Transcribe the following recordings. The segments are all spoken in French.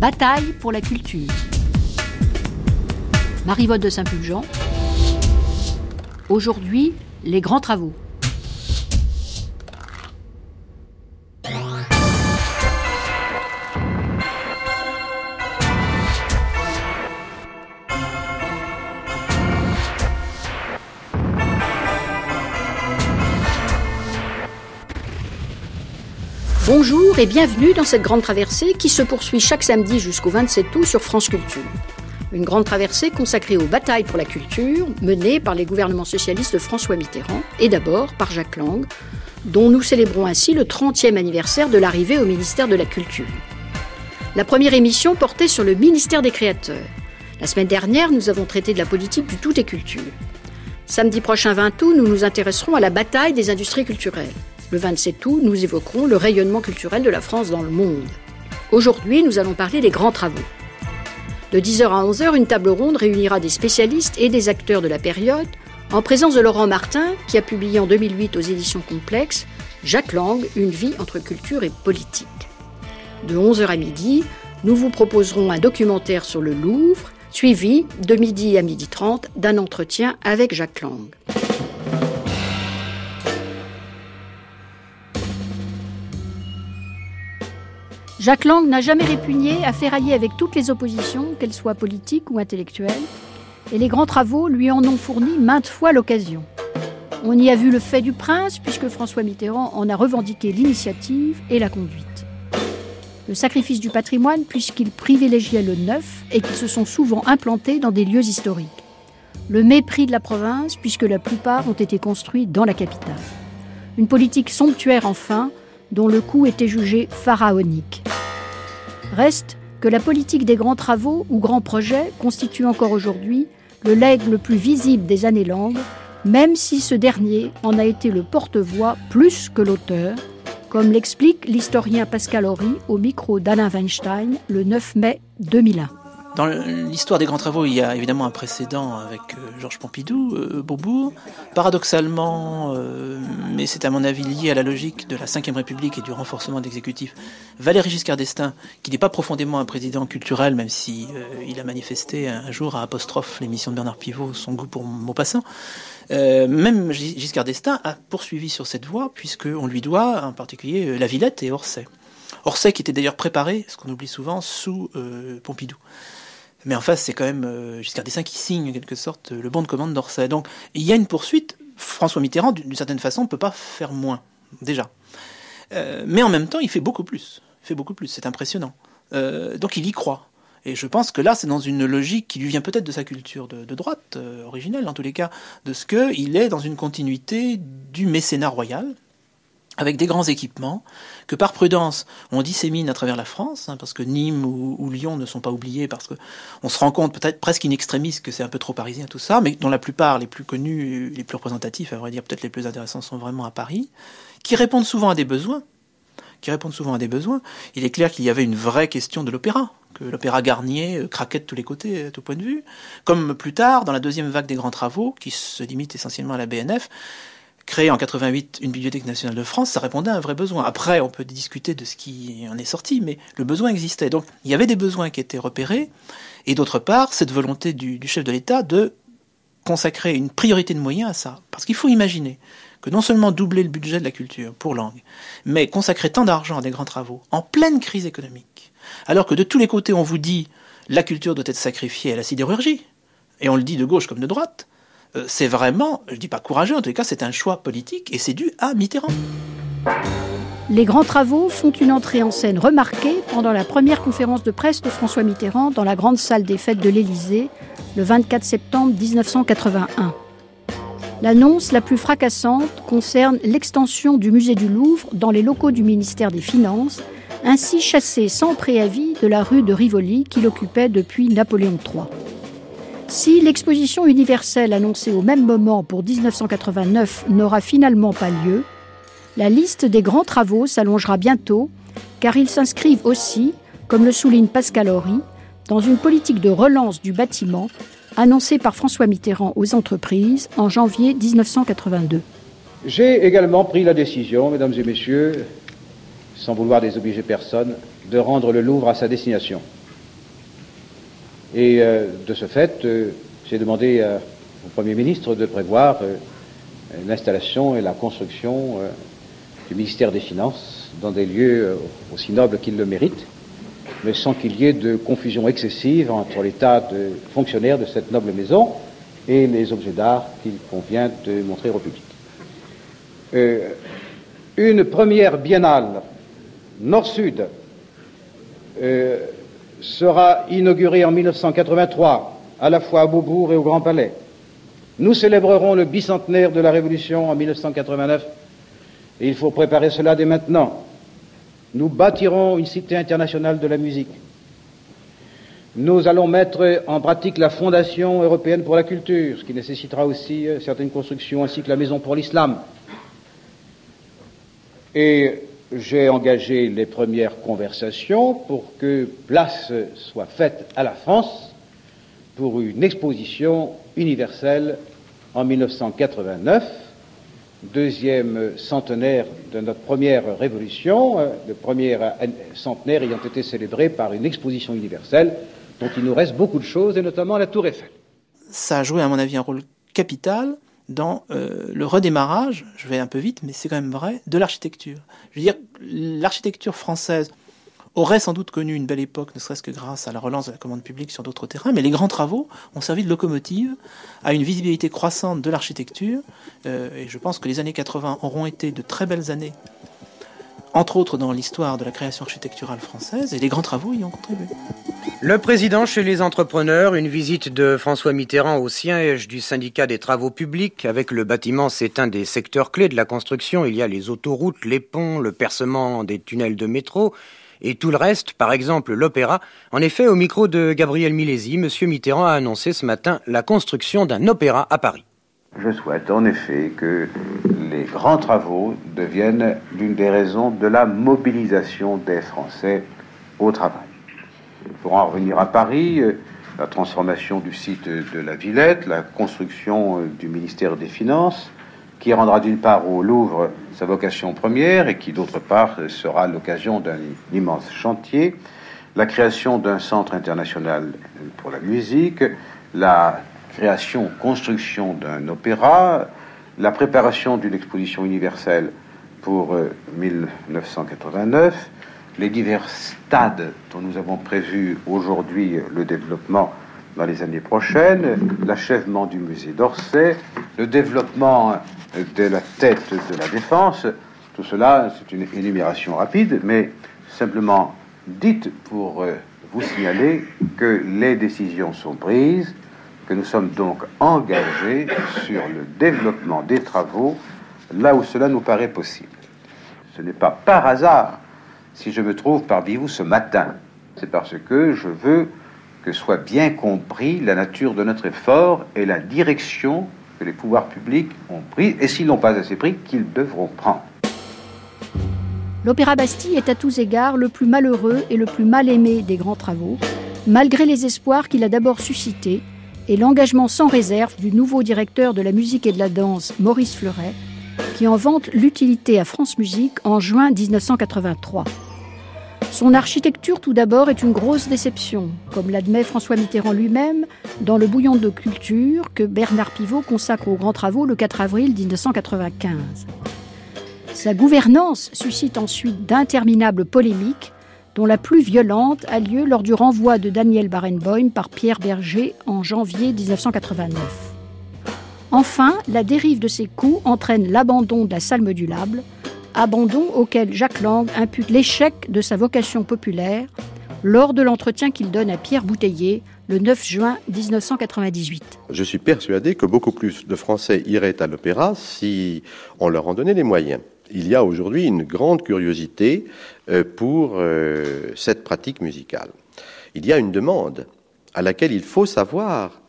Bataille pour la culture. Marivotte de Saint-Pulgent. Aujourd'hui, les grands travaux. Bonjour et bienvenue dans cette grande traversée qui se poursuit chaque samedi jusqu'au 27 août sur France Culture. Une grande traversée consacrée aux batailles pour la culture menées par les gouvernements socialistes de François Mitterrand et d'abord par Jacques Lang, dont nous célébrons ainsi le 30e anniversaire de l'arrivée au ministère de la Culture. La première émission portait sur le ministère des Créateurs. La semaine dernière, nous avons traité de la politique du tout et culture. Samedi prochain 20 août, nous nous intéresserons à la bataille des industries culturelles. Le 27 août, nous évoquerons le rayonnement culturel de la France dans le monde. Aujourd'hui, nous allons parler des grands travaux. De 10h à 11h, une table ronde réunira des spécialistes et des acteurs de la période, en présence de Laurent Martin, qui a publié en 2008 aux éditions Complexes Jacques Lang, Une vie entre culture et politique. De 11h à midi, nous vous proposerons un documentaire sur le Louvre, suivi, de midi à midi 30, d'un entretien avec Jacques Lang. Jacques Lang n'a jamais répugné à ferrailler avec toutes les oppositions, qu'elles soient politiques ou intellectuelles, et les grands travaux lui en ont fourni maintes fois l'occasion. On y a vu le fait du prince, puisque François Mitterrand en a revendiqué l'initiative et la conduite. Le sacrifice du patrimoine, puisqu'il privilégiait le neuf et qu'ils se sont souvent implantés dans des lieux historiques. Le mépris de la province, puisque la plupart ont été construits dans la capitale. Une politique somptuaire, enfin, dont le coût était jugé pharaonique. Reste que la politique des grands travaux ou grands projets constitue encore aujourd'hui le legs le plus visible des années longues, même si ce dernier en a été le porte-voix plus que l'auteur, comme l'explique l'historien Pascal Horry au micro d'Alain Weinstein le 9 mai 2001. Dans l'histoire des grands travaux, il y a évidemment un précédent avec euh, Georges Pompidou, euh. Paradoxalement, euh, mais c'est à mon avis lié à la logique de la Ve République et du renforcement de l'exécutif, Valéry Giscard d'Estaing, qui n'est pas profondément un président culturel, même si il a manifesté un jour à apostrophe l'émission de Bernard Pivot son goût pour Maupassant, même Giscard d'Estaing a poursuivi sur cette voie, puisqu'on lui doit en particulier la Villette et Orsay. Orsay qui était d'ailleurs préparé, ce qu'on oublie souvent, sous Pompidou. Mais en face, c'est quand même euh, Giscard d'Estaing qui signe en quelque sorte le bon de commande d'Orsay. Donc il y a une poursuite. François Mitterrand, d'une certaine façon, ne peut pas faire moins, déjà. Euh, mais en même temps, il fait beaucoup plus. Il fait beaucoup plus, c'est impressionnant. Euh, donc il y croit. Et je pense que là, c'est dans une logique qui lui vient peut-être de sa culture de, droite, originelle en tous les cas, de ce qu'il est dans une continuité du mécénat royal, avec des grands équipements, que par prudence on dissémine à travers la France, hein, parce que Nîmes ou, Lyon ne sont pas oubliés, parce que on se rend compte peut-être presque in extremis que c'est un peu trop parisien tout ça, mais dont la plupart, les plus connus, les plus représentatifs, à vrai dire peut-être les plus intéressants, sont vraiment à Paris, qui répondent souvent à des besoins, qui répondent souvent à des besoins. Il est clair qu'il y avait une vraie question de l'opéra, que l'opéra Garnier euh, craquait de tous les côtés, à tout point de vue, comme plus tard, dans la deuxième vague des grands travaux, qui se limite essentiellement à la BNF, créer en 88 une bibliothèque nationale de France, ça répondait à un vrai besoin. Après, on peut discuter de ce qui en est sorti, mais le besoin existait. Donc, il y avait des besoins qui étaient repérés, et d'autre part, cette volonté du, chef de l'État de consacrer une priorité de moyens à ça. Parce qu'il faut imaginer que non seulement doubler le budget de la culture pour langue, mais consacrer tant d'argent à des grands travaux en pleine crise économique, alors que de tous les côtés on vous dit la culture doit être sacrifiée à la sidérurgie, et on le dit de gauche comme de droite, euh, c'est vraiment, je dis pas courageux, en les cas, c'est un choix politique et c'est dû à Mitterrand. Les grands travaux font une entrée en scène remarquée pendant la première conférence de presse de François Mitterrand dans la grande salle des fêtes de l'Élysée le 24 septembre 1981. L'annonce la plus fracassante concerne l'extension du musée du Louvre dans les locaux du ministère des Finances, ainsi chassé sans préavis de la rue de Rivoli qu'il occupait depuis Napoléon III. Si l'exposition universelle annoncée au même moment pour 1989 n'aura finalement pas lieu, la liste des grands travaux s'allongera bientôt, car ils s'inscrivent aussi, comme le souligne Pascal Horry, dans une politique de relance du bâtiment annoncée par François Mitterrand aux entreprises en janvier 1982. J'ai également pris la décision, mesdames et messieurs, sans vouloir désobliger personne, de rendre le Louvre à sa destination. Et de ce fait, j'ai demandé au Premier ministre de prévoir l'installation et la construction du ministère des Finances dans des lieux aussi nobles qu'ils le méritent, mais sans qu'il y ait de confusion excessive entre l'état de fonctionnaire de cette noble maison et les objets d'art qu'il convient de montrer au public. Euh, une première biennale nord-sud euh, sera inaugurée en 1983, à la fois à Beaubourg et au Grand Palais. Nous célébrerons le bicentenaire de la Révolution en 1989 et il faut préparer cela dès maintenant. Nous bâtirons une cité internationale de la musique. Nous allons mettre en pratique la Fondation européenne pour la culture, ce qui nécessitera aussi euh, certaines constructions, ainsi que la Maison pour l'islam. Et j'ai engagé les premières conversations pour que place soit faite à la France pour une exposition universelle en 1989, deuxième centenaire de notre première révolution, euh, le premier centenaire ayant été célébré par une exposition universelle dont il nous reste beaucoup de choses, et notamment la tour Eiffel. Ça a joué, à mon avis, un rôle capital dans euh, le redémarrage, je vais un peu vite, mais c'est quand même vrai, de l'architecture. Je veux dire, l'architecture française aurait sans doute connu une belle époque, ne serait-ce que grâce à la relance de la commande publique sur d'autres terrains, mais les grands travaux ont servi de locomotive à une visibilité croissante de l'architecture, euh, et je pense que les années 80 auront été de très belles années entre autres dans l'histoire de la création architecturale française, et les grands travaux y ont contribué. Le président chez les entrepreneurs, une visite de François Mitterrand au siège du syndicat des travaux publics, avec le bâtiment, c'est un des secteurs clés de la construction. Il y a les autoroutes, les ponts, le percement des tunnels de métro, et tout le reste, par exemple l'opéra. En effet, au micro de Gabriel Milesi, M. Mitterrand a annoncé ce matin la construction d'un opéra à Paris. Je souhaite en effet que les grands travaux deviennent l'une des raisons de la mobilisation des Français au travail. Pour en revenir à Paris, euh, la transformation du site de la Villette, la construction euh, du ministère des Finances, qui rendra d'une part au Louvre sa vocation première et qui d'autre part sera l'occasion d'un immense chantier, la création d'un centre international pour la musique, la création, construction d'un opéra, la préparation d'une exposition universelle pour 1989, euh, les divers stades dont nous avons prévu aujourd'hui le développement dans les années prochaines, l'achèvement du musée d'Orsay, le développement de la tête de la défense, tout cela, c'est une énumération rapide, mais simplement dite pour euh, vous signaler que les décisions sont prises, que nous sommes donc engagés sur le développement des travaux là où cela nous paraît possible. Ce n'est pas par hasard si je me trouve parmi vous ce matin. C'est parce que je veux que soit bien compris la nature de notre effort et la direction que les pouvoirs publics ont pris, et s'ils n'ont pas assez pris, qu'ils devront prendre. L'Opéra Bastille est à tous égards le plus malheureux et le plus mal aimé des grands travaux, malgré les espoirs qu'il a d'abord suscités et l'engagement sans réserve du nouveau directeur de la musique et de la danse, Maurice Fleuret, qui en vante l'utilité à France Musique en juin 1983. Son architecture, tout d'abord, est une grosse déception, comme l'admet François Mitterrand lui-même dans Le bouillon de culture que Bernard Pivot consacre aux grands travaux le 4 avril 1995. Sa gouvernance suscite ensuite d'interminables polémiques dont la plus violente a lieu lors du renvoi de Daniel Barenboim par Pierre Berger en janvier 1989. Enfin, la dérive de ces coups entraîne l'abandon de la salle modulable, abandon auquel Jacques Lang impute l'échec de sa vocation populaire lors de l'entretien qu'il donne à Pierre Bouteiller le 9 juin 1998. Je suis persuadé que beaucoup plus de Français iraient à l'opéra si on leur en donnait les moyens il y a aujourd'hui une grande curiosité euh, pour euh, cette pratique musicale. Il y a une demande à laquelle il faut savoir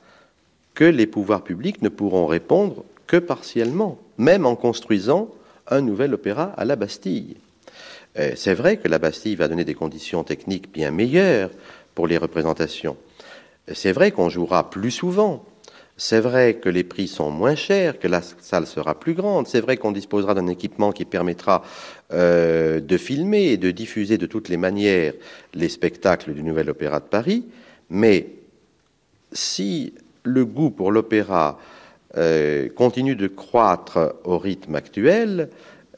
que les pouvoirs publics ne pourront répondre que partiellement, même en construisant un nouvel opéra à la Bastille. Euh, c'est vrai que la Bastille va donner des conditions techniques bien meilleures pour les représentations. C'est vrai qu'on jouera plus souvent, c'est vrai que les prix sont moins chers, que la salle sera plus grande. C'est vrai qu'on disposera d'un équipement qui permettra euh, de filmer et de diffuser de toutes les manières les spectacles du Nouvel Opéra de Paris. Mais si le goût pour l'opéra euh, continue de croître au rythme actuel,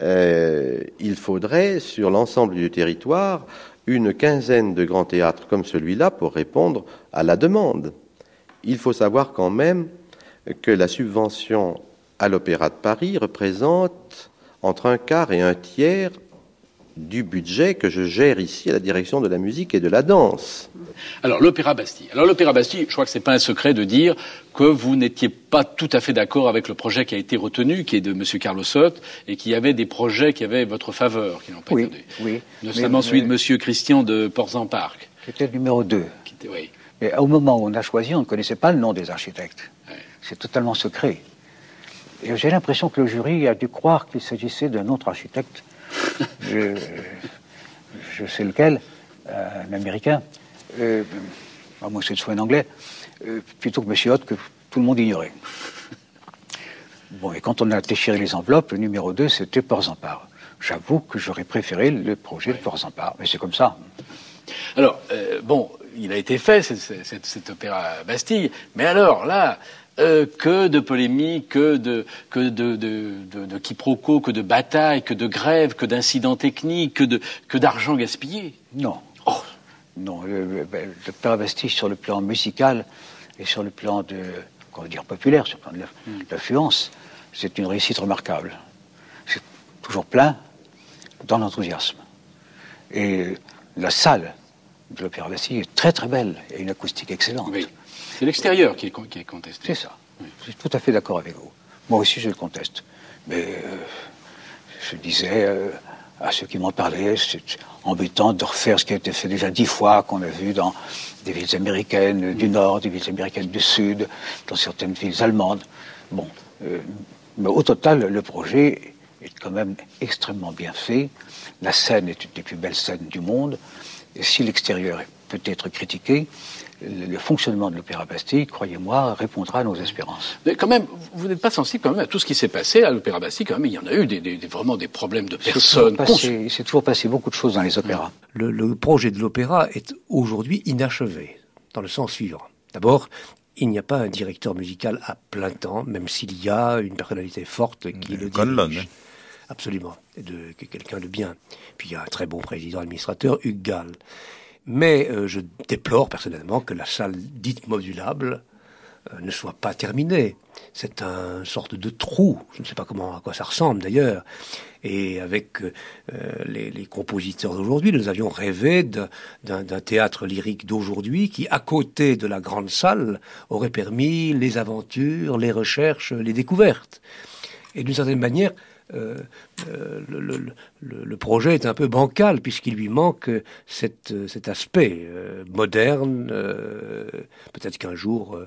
euh, il faudrait, sur l'ensemble du territoire, une quinzaine de grands théâtres comme celui-là pour répondre à la demande. Il faut savoir quand même que la subvention à l'Opéra de Paris représente entre un quart et un tiers du budget que je gère ici à la direction de la musique et de la danse. Alors l'Opéra Bastille. Alors l'Opéra Bastille, je crois que c'est pas un secret de dire que vous n'étiez pas tout à fait d'accord avec le projet qui a été retenu, qui est de M. Carlos Sotte, et qu'il y avait des projets qui avaient votre faveur, qui n'ont pas oui, été Oui. Notamment celui de M. Christian de Port-en-Parc. Qui était le numéro 2. Qui était, oui. Mais au moment où on a choisi, on ne connaissait pas le nom des architectes. C'est totalement secret. Et j'ai l'impression que le jury a dû croire qu'il s'agissait d'un autre architecte. je, je, sais lequel, euh, un américain, euh, à moins que ce soit un anglais, euh, plutôt que M. Hoth, que tout le monde ignorait. Bon, et quand on a déchiré les enveloppes, le numéro 2, c'était Port-Zampar. J'avoue que j'aurais préféré le projet de Port-Zampar, mais c'est comme ça. Alors, euh, bon, il a été fait, cet, opéra Bastille, mais alors là, euh, que de polémiques, que de, que de, de, de, de quiproquos, que de batailles, que de grèves, que d'incidents techniques, que, de, que d'argent gaspillé. Non. Oh. Non, l'opéra Bastille, sur le plan musical et sur le plan de, comment dire, populaire, sur le plan de l'affluence, c'est une réussite remarquable. C'est toujours plein dans l'enthousiasme. Et la salle de l'Opéra Bastille est très très belle et une acoustique excellente. Oui. C'est l'extérieur qui est, qui est contesté. C'est ça. Oui. Je suis tout à fait d'accord avec vous. Moi aussi, je le conteste. Mais euh, je disais euh, à ceux qui m'en parlaient, c'est embêtant de refaire ce qui a été fait déjà dix fois, qu'on a vu dans des villes américaines du Nord, des villes américaines du Sud, dans certaines villes allemandes. Bon, euh, mais au total, le projet est quand même extrêmement bien fait. La scène est une des plus belles scènes du monde. Et si l'extérieur peut être critiqué, le fonctionnement de l'Opéra Bastille, croyez-moi, répondra à nos espérances. Mais quand même, vous n'êtes pas sensible quand même à tout ce qui s'est passé à l'Opéra Bastille. Quand même, il y en a eu des, des, vraiment des problèmes de personnes. Il s'est toujours passé beaucoup de choses dans les opéras. Le, le projet de l'opéra est aujourd'hui inachevé, dans le sens suivant. D'abord, il n'y a pas un directeur musical à plein temps, même s'il y a une personnalité forte qui le dirige. Absolument, de quelqu'un de bien. Puis il y a un très bon président administrateur, Hugues Gall. Mais euh, je déplore personnellement que la salle dite modulable euh, ne soit pas terminée. C'est un sorte de trou. Je ne sais pas comment à quoi ça ressemble d'ailleurs. Et avec euh, les, compositeurs d'aujourd'hui, nous avions rêvé d'un théâtre lyrique d'aujourd'hui qui, à côté de la grande salle, aurait permis les aventures, les recherches, les découvertes. Et d'une certaine manière, euh, euh, le, le, le, le, projet est un peu bancal puisqu'il lui manque cette, cet aspect euh, moderne. Euh, Peut-être qu'un jour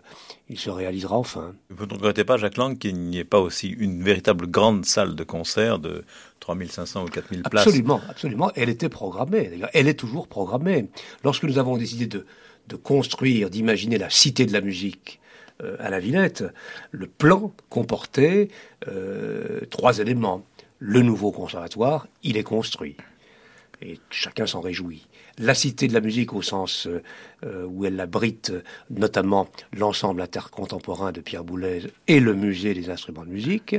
il se réalisera enfin. Vous ne regrettez pas, Jacques Lang, qu'il n'y ait pas aussi une véritable grande salle de concert de 3500 ou 4000 places? Absolument, absolument. Elle était programmée. Elle est toujours programmée. Lorsque nous avons décidé de, de construire, d'imaginer la cité de la musique euh, à la Villette, le plan comportait euh, trois éléments. Le nouveau conservatoire, il est construit. Et chacun s'en réjouit. La cité de la musique au sens euh, où elle abrite notamment l'ensemble intercontemporain de Pierre Boulez et le musée des instruments de musique.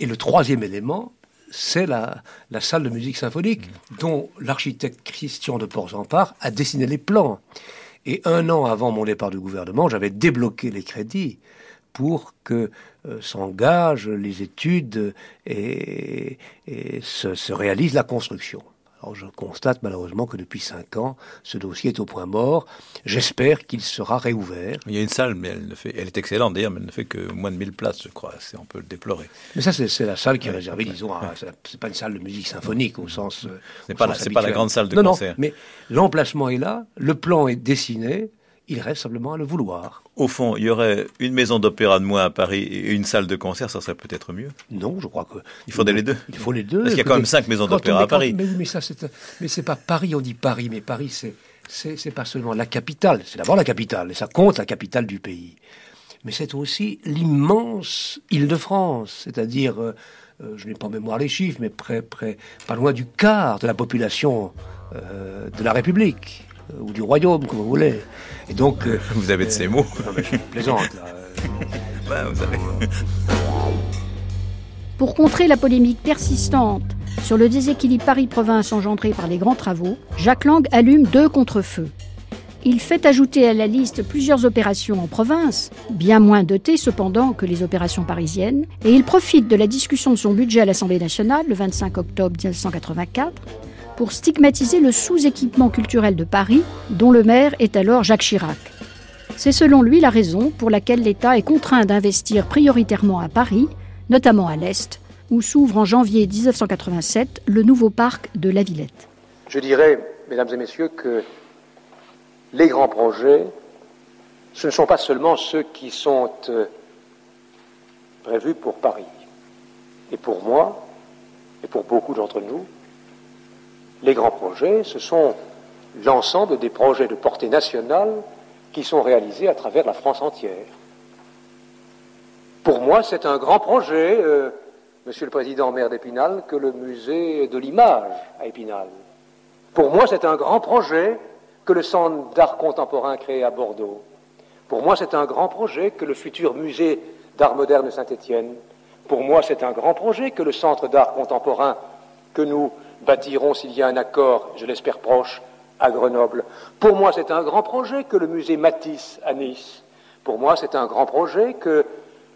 Et le troisième élément, c'est la, salle de musique symphonique dont l'architecte Christian de Port-Zampar a dessiné les plans. Et un an avant mon départ du gouvernement, j'avais débloqué les crédits pour que euh, s'engagent les études et, se, réalise la construction. Alors je constate malheureusement que depuis cinq ans, ce dossier est au point mort. J'espère qu'il sera réouvert. Il y a une salle, mais elle, ne fait, elle est excellente d'ailleurs, mais elle ne fait que moins de 1000 places, je crois. On peut le déplorer. Mais ça, c'est la salle qui est réservée, disons, à, c'est pas une salle de musique symphonique au sens. C'est pas, la, pas la grande salle de non, concert. Non, mais l'emplacement est là, le plan est dessiné, il reste simplement à le vouloir. Au fond, il y aurait une maison d'opéra de moins à Paris et une salle de concert, ça serait peut-être mieux. Non, je crois que. Il faudrait les deux. Il faut les deux. Parce qu'il y a quand même cinq maisons d'opéra à Paris. Mais, mais ça, c'est. Mais c'est pas Paris, on dit Paris, mais Paris, c'est. C'est pas seulement la capitale, c'est d'abord la capitale, et ça compte la capitale du pays. Mais c'est aussi l'immense Île-de-France, c'est-à-dire, euh, je n'ai pas en mémoire les chiffres, mais près, près, pas loin du quart de la population euh, de la République. Ou du royaume, comme vous voulez. Et donc, vous avez de ces mots. Non, mais je plaisante. Là. vous avez... Pour contrer la polémique persistante sur le déséquilibre Paris-Province engendré par les grands travaux, Jacques Lang allume deux contre-feux. Il fait ajouter à la liste plusieurs opérations en province, bien moins dotées cependant que les opérations parisiennes, et il profite de la discussion de son budget à l'Assemblée nationale le 25 octobre 1984 pour stigmatiser le sous-équipement culturel de Paris, dont le maire est alors Jacques Chirac. C'est selon lui la raison pour laquelle l'État est contraint d'investir prioritairement à Paris notamment à l'Est, où s'ouvre en janvier 1987 le nouveau parc de la Villette. Je dirais, mesdames et messieurs, que les grands projets, ce ne sont pas seulement ceux qui sont euh, prévus pour Paris. Et pour moi, et pour beaucoup d'entre nous, les grands projets, ce sont l'ensemble des projets de portée nationale qui sont réalisés à travers la France entière. Pour moi, c'est un grand projet, euh, Monsieur le Président maire d'Épinal, que le musée de l'image à Épinal. Pour moi, c'est un grand projet que le centre d'art contemporain créé à Bordeaux. Pour moi, c'est un grand projet que le futur musée d'art moderne de Saint-Étienne. Pour moi, c'est un grand projet que le centre d'art contemporain que nous bâtirons s'il y a un accord, je l'espère proche, à Grenoble. Pour moi, c'est un grand projet que le musée Matisse à Nice. Pour moi, c'est un grand projet que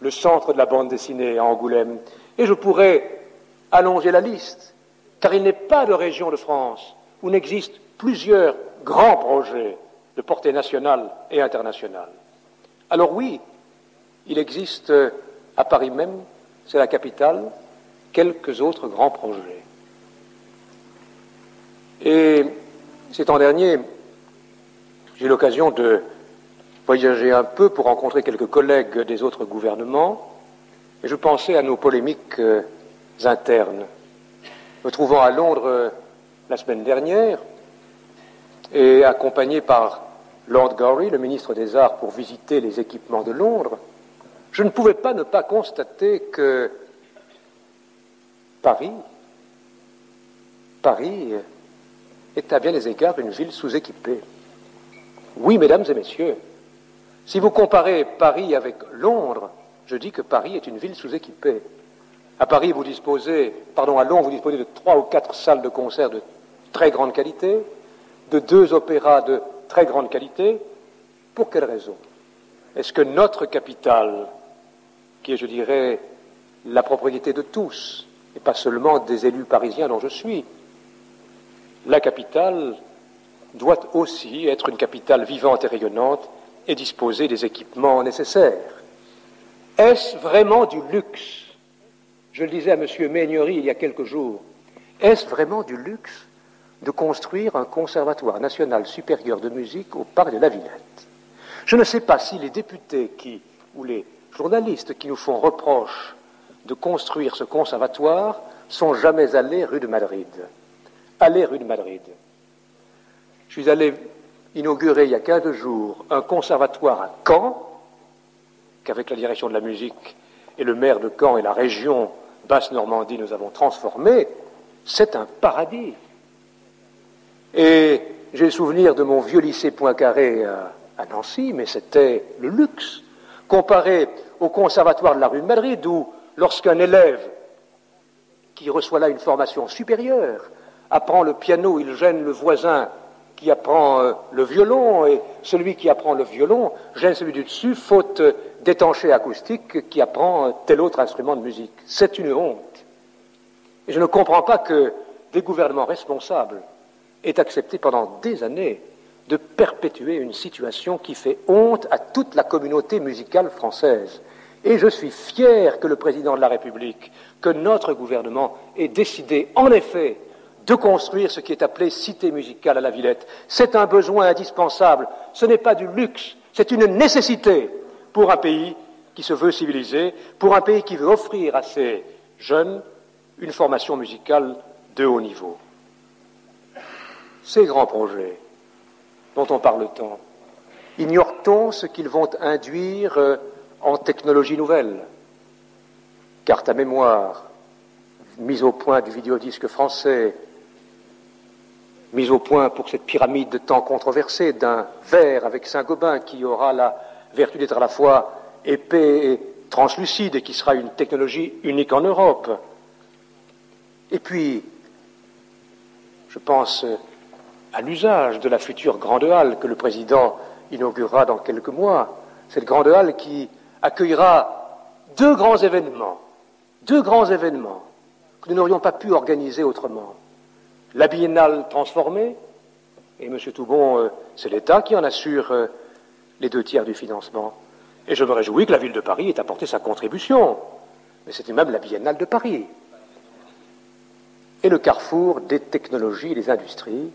le centre de la bande dessinée à Angoulême. Et je pourrais allonger la liste, car il n'est pas de région de France où n'existent plusieurs grands projets de portée nationale et internationale. Alors oui, il existe euh, à Paris même, c'est la capitale, quelques autres grands projets. Et c'est en dernier, j'ai eu l'occasion de voyager un peu pour rencontrer quelques collègues des autres gouvernements, et je pensais à nos polémiques euh, internes. Me trouvant à Londres euh, la semaine dernière, et accompagné par Lord Gorry, le ministre des Arts, pour visiter les équipements de Londres, je ne pouvais pas ne pas constater que Paris, Paris est à bien des égards une ville sous-équipée. Oui, mesdames et messieurs, si vous comparez Paris avec Londres, je dis que Paris est une ville sous-équipée. À Paris, vous disposez, pardon, à Londres, vous disposez de trois ou quatre salles de concert de très grande qualité, de deux opéras de très grande qualité. Pour quelle raison? Est-ce que notre capitale, qui est, je dirais, la propriété de tous, et pas seulement des élus parisiens dont je suis, la capitale doit aussi être une capitale vivante et rayonnante et disposer des équipements nécessaires. Est-ce vraiment du luxe? Je le disais à M. Meignery il y a quelques jours. Est-ce vraiment du luxe de construire un conservatoire national supérieur de musique au parc de la Villette? Je ne sais pas si les députés qui, ou les journalistes qui nous font reproche de construire ce conservatoire sont jamais allés rue de Madrid. Allez rue de Madrid. Je suis allé inauguré il y a 15 jours un conservatoire à Caen, qu'avec la direction de la musique et le maire de Caen et la région Basse-Normandie nous avons transformé, c'est un paradis. Et j'ai le souvenir de mon vieux lycée Poincaré à Nancy, mais c'était le luxe, comparé au conservatoire de la rue de Madrid, où lorsqu'un élève qui reçoit là une formation supérieure apprend le piano, il gêne le voisin qui apprend euh, le violon et celui qui apprend le violon gêne celui du dessus, faute d'étanché acoustique qui apprend euh, tel autre instrument de musique. C'est une honte. Et je ne comprends pas que des gouvernements responsables aient accepté pendant des années de perpétuer une situation qui fait honte à toute la communauté musicale française. Et je suis fier que le président de la République, que notre gouvernement ait décidé, en effet, de construire ce qui est appelé cité musicale à la Villette. C'est un besoin indispensable, ce n'est pas du luxe, c'est une nécessité pour un pays qui se veut civilisé, pour un pays qui veut offrir à ses jeunes une formation musicale de haut niveau. Ces grands projets dont on parle tant, ignore-t-on ce qu'ils vont induire euh, en technologie nouvelle? Carte à mémoire, mise au point du vidéodisque français, mise au point pour cette pyramide tant controversée d'un verre avec Saint-Gobain qui aura la vertu d'être à la fois épais et translucide et qui sera une technologie unique en Europe. Et puis, je pense à l'usage de la future grande halle que le président inaugurera dans quelques mois. Cette grande halle qui accueillera deux grands événements, deux grands événements que nous n'aurions pas pu organiser autrement. La biennale transformée, et M. Toubon, euh, c'est l'État qui en assure euh, les deux tiers du financement. Et je me réjouis que la ville de Paris ait apporté sa contribution. Mais c'était même la biennale de Paris. Et le carrefour des technologies et des industries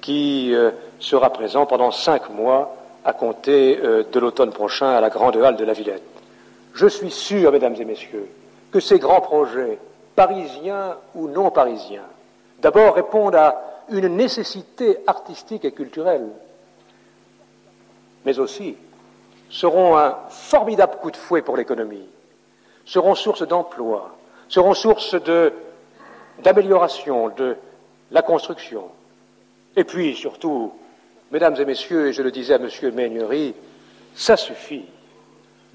qui euh, sera présent pendant cinq mois à compter de l'automne prochain à la Grande Halle de la Villette. Je suis sûr, mesdames et messieurs, que ces grands projets, parisiens ou non parisiens, d'abord répondent à une nécessité artistique et culturelle, mais aussi seront un formidable coup de fouet pour l'économie, seront source d'emploi, seront source d'amélioration de, la construction. Et puis, surtout, mesdames et messieurs, et je le disais à M. Meignery, ça suffit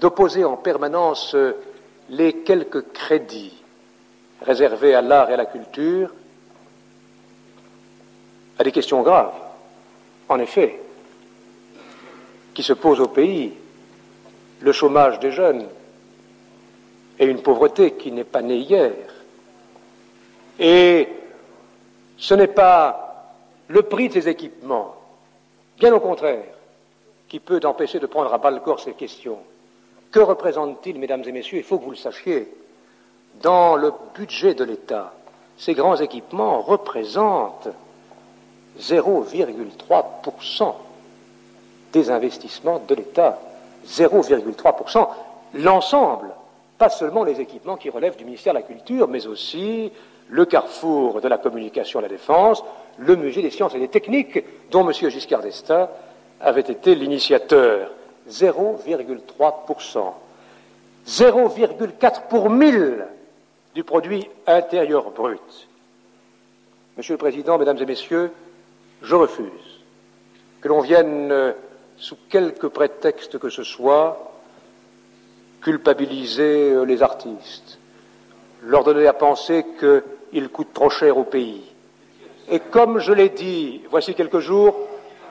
d'opposer en permanence les quelques crédits réservés à l'art et à la culture à des questions graves, en effet, qui se posent au pays le chômage des jeunes et une pauvreté qui n'est pas née hier. Et ce n'est pas le prix de ces équipements, bien au contraire, qui peut empêcher de prendre à bas le corps ces questions. Que représentent-ils, mesdames et messieurs? Il faut que vous le sachiez. Dans le budget de l'État, ces grands équipements représentent 0,3% des investissements de l'État. 0,3%, l'ensemble, pas seulement les équipements qui relèvent du ministère de la Culture, mais aussi le carrefour de la communication et de la défense, le musée des sciences et des techniques, dont M. Giscard d'Estaing avait été l'initiateur. 0,3%. 0,4 pour mille du produit intérieur brut. Monsieur le Président, Mesdames et Messieurs, je refuse que l'on vienne euh, sous quelque prétexte que ce soit, culpabiliser euh, les artistes, leur donner à penser qu'ils coûtent trop cher au pays. Et comme je l'ai dit voici quelques jours,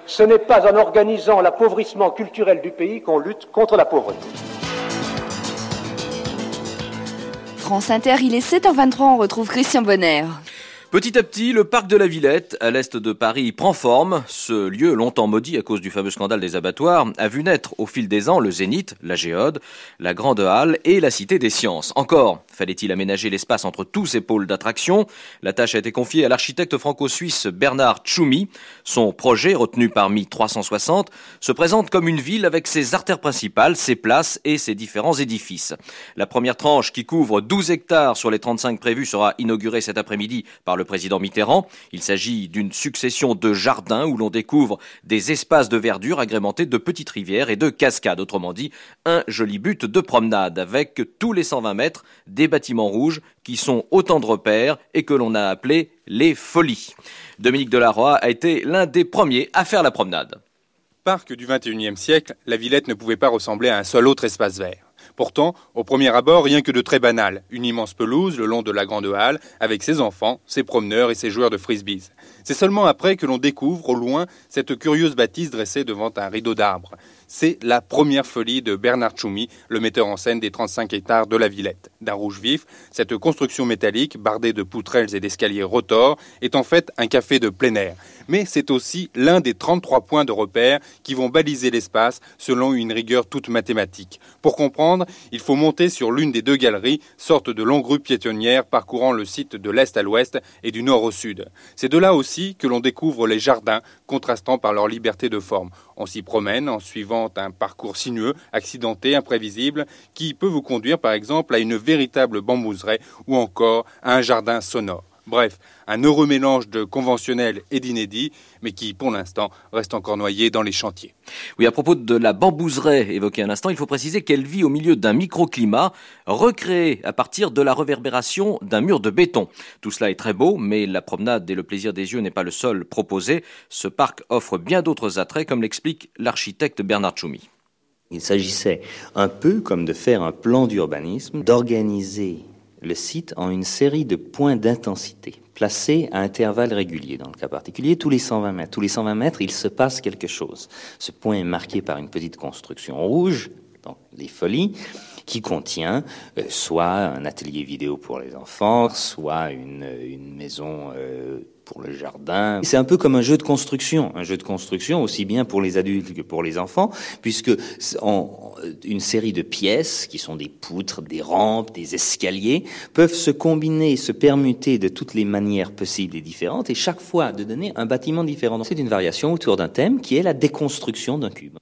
ce n'est pas en organisant l'appauvrissement culturel du pays qu'on lutte contre la pauvreté. France Inter, il est 7h23, on retrouve Christian Bonner. Petit à petit, le parc de la Villette, à l'est de Paris, prend forme. Ce lieu, longtemps maudit à cause du fameux scandale des abattoirs, a vu naître au fil des ans le Zénith, la Géode, la Grande Halle et la Cité des Sciences. Encore, fallait-il aménager l'espace entre tous ces pôles d'attraction? La tâche a été confiée à l'architecte franco-suisse Bernard Tchoumi. Son projet, retenu parmi 360, se présente comme une ville avec ses artères principales, ses places et ses différents édifices. La première tranche, qui couvre 12 hectares sur les 35 prévus, sera inaugurée cet après-midi par le président Mitterrand. Il s'agit d'une succession de jardins où l'on découvre des espaces de verdure agrémentés de petites rivières et de cascades. Autrement dit, un joli but de promenade avec tous les 120 mètres des bâtiments rouges qui sont autant de repères et que l'on a appelés les folies. Dominique Delaroy a été l'un des premiers à faire la promenade. Parc du XXIe siècle, la Villette ne pouvait pas ressembler à un seul autre espace vert. Pourtant, au premier abord, rien que de très banal. Une immense pelouse le long de la grande halle, avec ses enfants, ses promeneurs et ses joueurs de frisbees. C'est seulement après que l'on découvre au loin cette curieuse bâtisse dressée devant un rideau d'arbres. C'est la première folie de Bernard Tchoumi, le metteur en scène des 35 hectares de la Villette. D'un rouge vif, cette construction métallique, bardée de poutrelles et d'escaliers rotors, est en fait un café de plein air. Mais c'est aussi l'un des 33 points de repère qui vont baliser l'espace selon une rigueur toute mathématique. Pour comprendre, il faut monter sur l'une des deux galeries, sorte de longue rue piétonnière parcourant le site de l'est à l'ouest et du nord au sud. C'est de là aussi que l'on découvre les jardins, contrastant par leur liberté de forme. On s'y promène en suivant un parcours sinueux, accidenté, imprévisible, qui peut vous conduire par exemple à une véritable bambouseraie ou encore à un jardin sonore. Bref, un heureux mélange de conventionnel et d'inédit, mais qui, pour l'instant, reste encore noyé dans les chantiers. Oui, à propos de la bambouseraie évoquée un instant, il faut préciser qu'elle vit au milieu d'un microclimat recréé à partir de la réverbération d'un mur de béton. Tout cela est très beau, mais la promenade et le plaisir des yeux n'est pas le seul proposé. Ce parc offre bien d'autres attraits, comme l'explique l'architecte Bernard Choumi. Il s'agissait un peu comme de faire un plan d'urbanisme, d'organiser le site en une série de points d'intensité placés à intervalles réguliers. Dans le cas particulier, tous les 120 mètres. Tous les 120 mètres, il se passe quelque chose. Ce point est marqué par une petite construction rouge, donc les folies, qui contient euh, soit un atelier vidéo pour les enfants, soit une, maison euh, pour le jardin. C'est un peu comme un jeu de construction, un jeu de construction aussi bien pour les adultes que pour les enfants, puisque en, une série de pièces qui sont des poutres, des rampes, des escaliers peuvent se combiner, se permuter de toutes les manières possibles et différentes, et chaque fois de donner un bâtiment différent. C'est une variation autour d'un thème qui est la déconstruction d'un cube.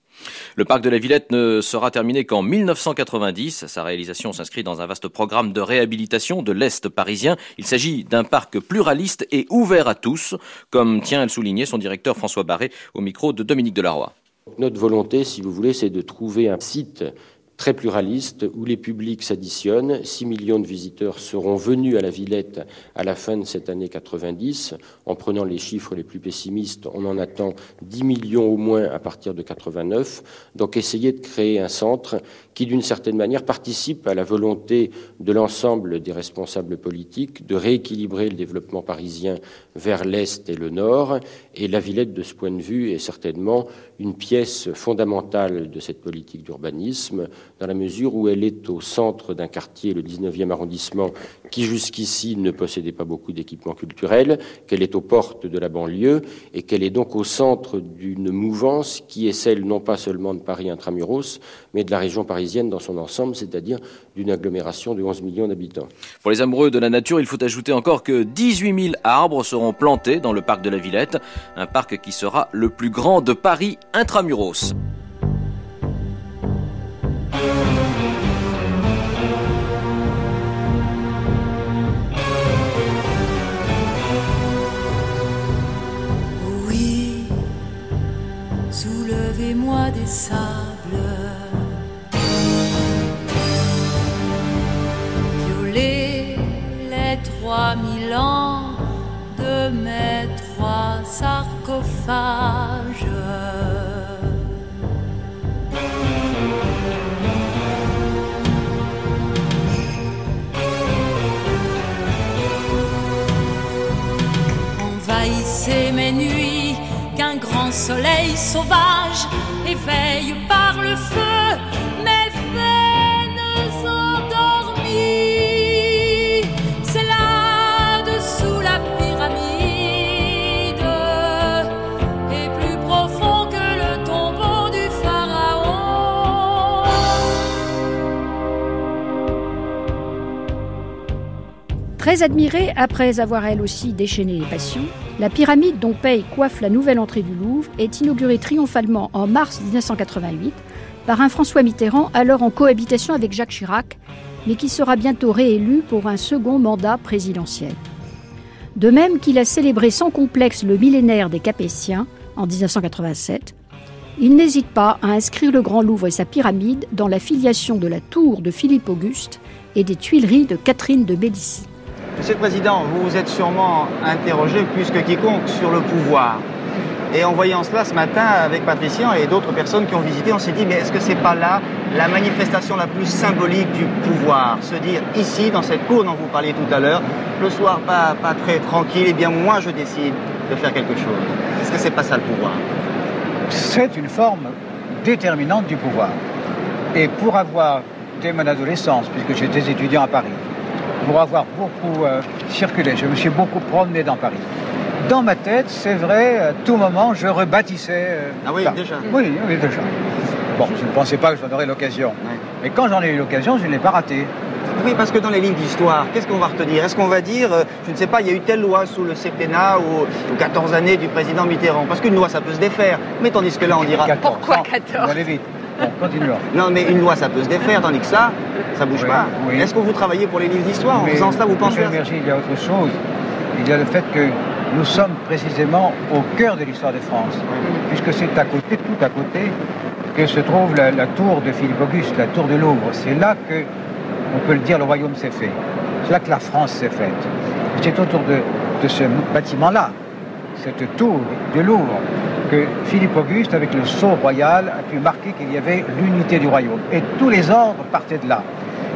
Le parc de la Villette ne sera terminé qu'en 1990. Sa réalisation s'inscrit dans un vaste programme de réhabilitation de l'Est parisien. Il s'agit d'un parc pluraliste et ouvert à tous, comme tient à le souligner son directeur François Barré au micro de Dominique Delarroy. Notre volonté, si vous voulez, c'est de trouver un site très pluraliste où les publics s'additionnent. 6 millions de visiteurs seront venus à la Villette à la fin de cette année 90. En prenant les chiffres les plus pessimistes, on en attend 10 millions au moins à partir de 89. Donc essayer de créer un centre qui, d'une certaine manière, participe à la volonté de l'ensemble des responsables politiques de rééquilibrer le développement parisien vers l'Est et le Nord. Et la Villette, de ce point de vue, est certainement une pièce fondamentale de cette politique d'urbanisme dans la mesure où elle est au centre d'un quartier, le 19e arrondissement, qui jusqu'ici ne possédait pas beaucoup d'équipements culturels, qu'elle est aux portes de la banlieue et qu'elle est donc au centre d'une mouvance qui est celle non pas seulement de Paris intramuros, mais de la région parisienne dans son ensemble, c'est-à-dire d'une agglomération de 11 millions d'habitants. Pour les amoureux de la nature, il faut ajouter encore que 18 000 arbres seront plantés dans le parc de la Villette, un parc qui sera le plus grand de Paris intramuros. Des sables. Violer les trois mille ans de mes trois sarcophages. Envahissez mes nuits grand soleil sauvage éveille par le feu Très admirée après avoir elle aussi déchaîné les passions, la pyramide dont Paye coiffe la nouvelle entrée du Louvre est inaugurée triomphalement en mars 1988 par un François Mitterrand alors en cohabitation avec Jacques Chirac, mais qui sera bientôt réélu pour un second mandat présidentiel. De même qu'il a célébré sans complexe le millénaire des Capétiens en 1987, il n'hésite pas à inscrire le Grand Louvre et sa pyramide dans la filiation de la tour de Philippe Auguste et des Tuileries de Catherine de Médicis. Monsieur le Président, vous vous êtes sûrement interrogé plus que quiconque sur le pouvoir. Et en voyant cela ce matin avec Patricia et d'autres personnes qui ont visité, on s'est dit, mais est-ce que c'est pas là la manifestation la plus symbolique du pouvoir? Se dire ici, dans cette cour dont vous parliez tout à l'heure, le soir pas, très tranquille, et eh bien moi je décide de faire quelque chose. Est-ce que c'est pas ça le pouvoir? C'est une forme déterminante du pouvoir. Et pour avoir, dès mon adolescence, puisque j'étais étudiant à Paris, pour avoir beaucoup euh, circulé. Je me suis beaucoup promené dans Paris. Dans ma tête, c'est vrai, à tout moment, je rebâtissais. Euh, ah oui, déjà Oui, oui, déjà. Bon, je ne pensais pas que j'en aurais l'occasion. Mais quand j'en ai eu l'occasion, je ne l'ai pas raté. Oui, parce que dans les livres d'histoire, qu'est-ce qu'on va retenir? Est-ce qu'on va dire, euh, je ne sais pas, il y a eu telle loi sous le septennat ou aux 14 années du président Mitterrand? Parce qu'une loi, ça peut se défaire. Mais tandis que là, on dira... Pourquoi 14 On vite. Bon, continuons. Non, mais une loi, ça peut se défaire, tandis que ça, ça bouge pas. Est-ce que vous travaillez pour les livres d'histoire En faisant ça, vous pensez à... il y a autre chose. il y a le fait que nous sommes précisément au cœur de l'histoire de France, puisque c'est à côté, tout à côté, que se trouve la, la tour de Philippe Auguste, la tour de Louvre. C'est là que, on peut le dire, le royaume s'est fait. C'est là que la France s'est faite. C'est autour de, de ce bâtiment-là, cette tour de Louvre, que Philippe Auguste, avec le sceau royal, a pu marquer qu'il y avait l'unité du royaume. Et tous les ordres partaient de là.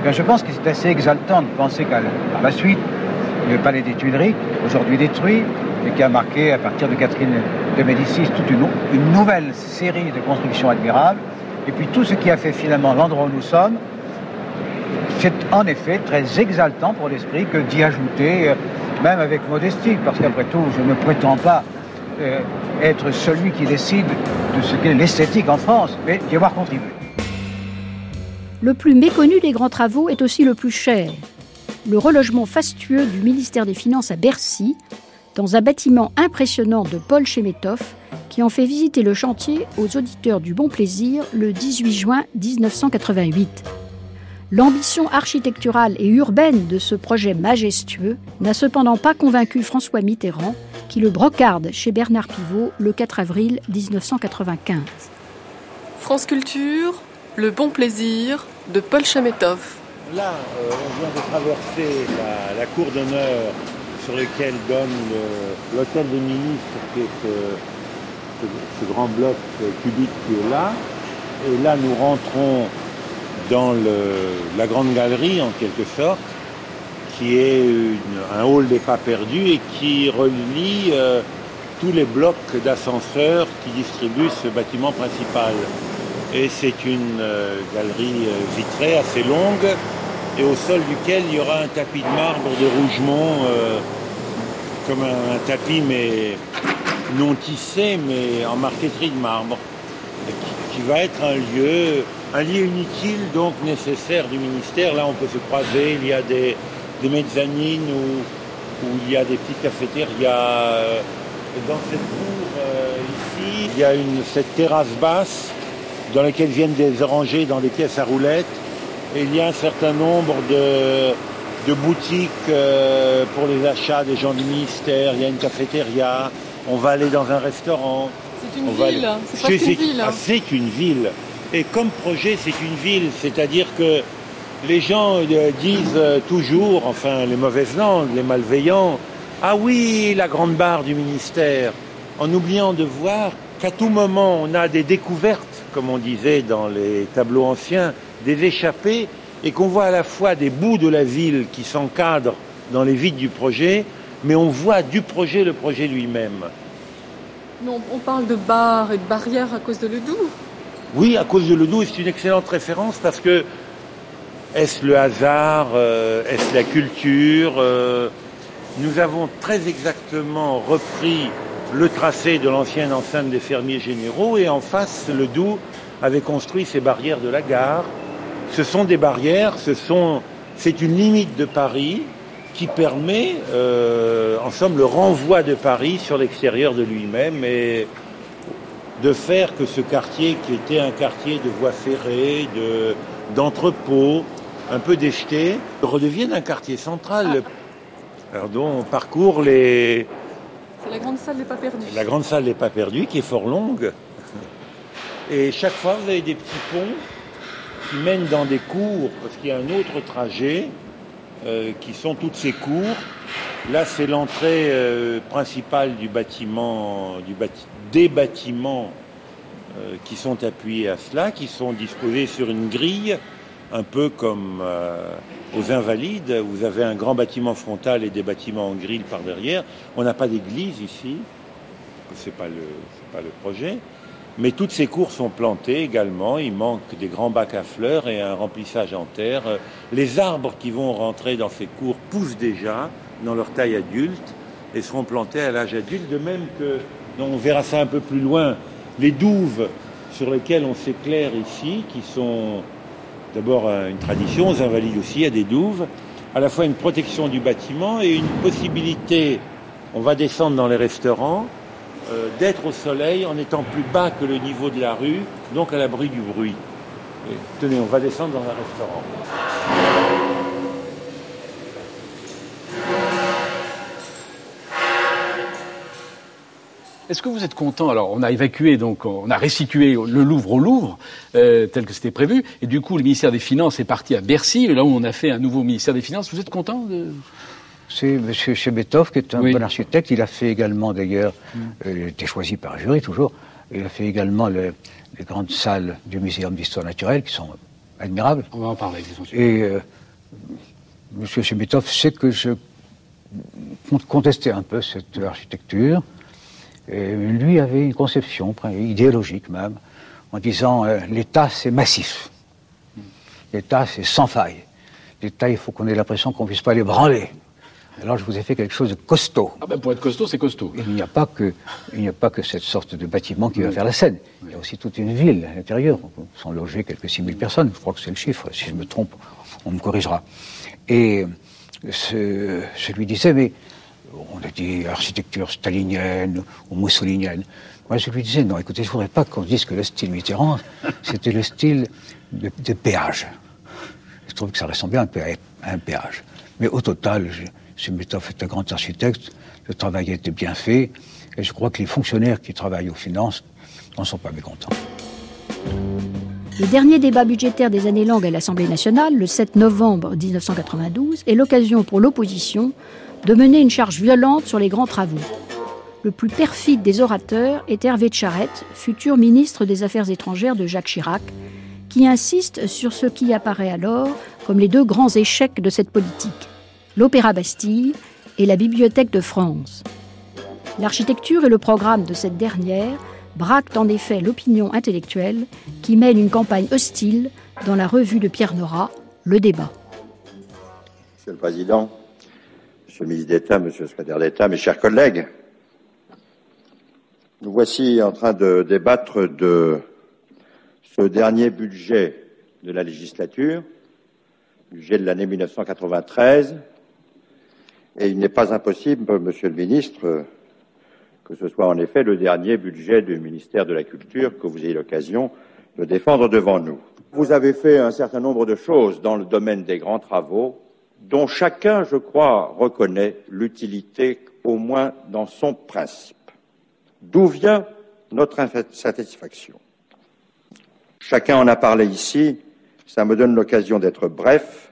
Et je pense que c'est assez exaltant de penser qu'à la suite, le palais des Tuileries, aujourd'hui détruit, et qui a marqué, à partir de Catherine de Médicis, toute une, une nouvelle série de constructions admirables. Et puis tout ce qui a fait finalement l'endroit où nous sommes, c'est en effet très exaltant pour l'esprit que d'y ajouter, euh, même avec modestie, parce qu'après tout, je ne prétends pas euh, être celui qui décide de ce qu'est l'esthétique en France, mais d'y avoir contribué. Le plus méconnu des grands travaux est aussi le plus cher. Le relogement fastueux du ministère des Finances à Bercy, dans un bâtiment impressionnant de Paul Chemetov, qui en fait visiter le chantier aux auditeurs du Bon Plaisir le 18 juin 1988. L'ambition architecturale et urbaine de ce projet majestueux n'a cependant pas convaincu François Mitterrand, qui le brocarde chez Bernard Pivot le 4 avril 1995. France Culture, Le Bon Plaisir de Paul Chametov. Là, euh, on vient de traverser la, la cour d'honneur sur laquelle donne l'hôtel des ministres, qui est ce, ce- ce grand bloc cubique qui est là. Et là, nous rentrons dans le- la grande galerie, en quelque sorte, qui est un hall des pas perdus et qui relie euh, tous les blocs d'ascenseurs qui distribuent ce bâtiment principal. Et c'est une euh, galerie euh, vitrée assez longue et au sol duquel il y aura un tapis de marbre de Rougemont, comme un, tapis mais non tissé mais en marqueterie de marbre, qui, qui va être un lieu, un lieu inutile donc nécessaire du ministère. Là on peut se croiser, il y a des, des mezzanines où, où il y a des petites cafétérias. euh, Dans cette cour euh, ici, il y a une, cette terrasse basse dans laquelle viennent des orangers dans des pièces à roulettes. Et il y a un certain nombre de, de boutiques euh, pour les achats des gens du ministère. Il y a une cafétéria. On va aller dans un restaurant. C'est une va ville, c'est une ville. c'est une ville. Et comme projet, c'est une ville. C'est-à-dire que les gens euh, disent euh, toujours, enfin les mauvaises langues, les malveillants, ah oui, la grande barre du ministère, en oubliant de voir qu'à tout moment, on a des découvertes, comme on disait dans les tableaux anciens, des échappées, et qu'on voit à la fois des bouts de la ville qui s'encadrent dans les vides du projet, mais on voit du projet le projet lui-même. Non, on parle de barres et de barrières à cause de Ledoux. Oui, à cause de Ledoux, et c'est une excellente référence parce que est-ce le hasard, euh, est-ce la culture euh, Nous avons très exactement repris le tracé de l'ancienne enceinte des fermiers généraux et en face, Ledoux avait construit ces barrières de la gare. Ce sont des barrières, c'est une limite de Paris qui permet, euh, en somme, le renvoi de Paris sur l'extérieur de lui-même et de faire que ce quartier, qui était un quartier de voies ferrées, de, d'entrepôts, un peu déjeté, redevienne un quartier central. Alors donc, on parcourt les, C'est la grande salle des pas perdus. la grande salle des pas perdus, qui est fort longue. Et chaque fois, vous avez des petits ponts qui mènent dans des cours, parce qu'il y a un autre trajet, euh, qui sont toutes ces cours. Là, c'est l'entrée euh, principale du bâtiment, du des bâtiments euh, qui sont appuyés à cela, qui sont disposés sur une grille, un peu comme euh, aux Invalides. Vous avez un grand bâtiment frontal et des bâtiments en grille par derrière. On n'a pas d'église ici, le, c'est pas le projet. Mais toutes ces cours sont plantées également. Il manque des grands bacs à fleurs et un remplissage en terre. Les arbres qui vont rentrer dans ces cours poussent déjà dans leur taille adulte et seront plantés à l'âge adulte. De même que, on verra ça un peu plus loin, les douves sur lesquelles on s'éclaire ici, qui sont d'abord euh, une tradition, aux Invalides aussi, a des douves, à la fois une protection du bâtiment et une possibilité, on va descendre dans les restaurants, euh, d'être au soleil en étant plus bas que le niveau de la rue, donc à l'abri du bruit. Tenez, on va descendre dans un restaurant. Est-ce que vous êtes content Alors, on a évacué, donc, on a restitué le Louvre au Louvre, euh, tel que c'était prévu, et du coup, le ministère des Finances est parti à Bercy, là où on a fait un nouveau ministère des Finances. Vous êtes content de... C'est M. Chebetov qui est un bon architecte. Il a fait également, d'ailleurs, euh, il a été choisi par un jury toujours, il a fait également les grandes salles du Muséum d'histoire naturelle qui sont admirables. On va en parler, Et euh, M. Chebetov sait que je contestais un peu cette architecture. Et lui avait une conception idéologique même, en disant euh, l'État c'est massif, l'État c'est sans faille, l'État il faut qu'on ait l'impression qu'on ne puisse pas les branler. Alors je vous ai fait quelque chose de costaud. Ah ben pour être costaud, c'est costaud. Il n'y a pas que il n'y a pas que cette sorte de bâtiment qui va faire la scène. Il y a aussi toute une ville à l'intérieur. Sont logées quelques 6000 personnes. Je crois que c'est le chiffre. Si je me trompe, on me corrigera. Et ce, je lui disais, mais on a dit architecture stalinienne ou mussolinienne. Moi, je lui disais, non, écoutez, je ne voudrais pas qu'on dise que le style Mitterrand, c'était le style de, péage. Je trouve que ça ressemblait un peu à un péage. Mais au total, ce Mitterrand est un grand architecte, le travail été bien fait, et je crois que les fonctionnaires qui travaillent aux finances n'en sont pas mécontents. Le dernier débat budgétaire des années longues à l'Assemblée nationale, le 7 novembre 1992, est l'occasion pour l'opposition de mener une charge violente sur les grands travaux. Le plus perfide des orateurs est Hervé de Charette, futur ministre des Affaires étrangères de Jacques Chirac, qui insiste sur ce qui apparaît alors comme les deux grands échecs de cette politique, l'Opéra Bastille et la Bibliothèque de France. L'architecture et le programme de cette dernière braquent en effet l'opinion intellectuelle qui mène une campagne hostile dans la revue de Pierre Nora, Le Débat. Monsieur le Président, Monsieur le ministre d'État, Monsieur le secrétaire d'État, mes chers collègues, nous voici en train de débattre de ce dernier budget de la législature, budget de l'année 1993, et il n'est pas impossible, Monsieur le ministre, que ce soit en effet le dernier budget du ministère de la Culture que vous ayez l'occasion de défendre devant nous. Vous avez fait un certain nombre de choses dans le domaine des grands travaux dont chacun, je crois, reconnaît l'utilité, au moins dans son principe. D'où vient notre insatisfaction? Chacun en a parlé ici, ça me donne l'occasion d'être bref.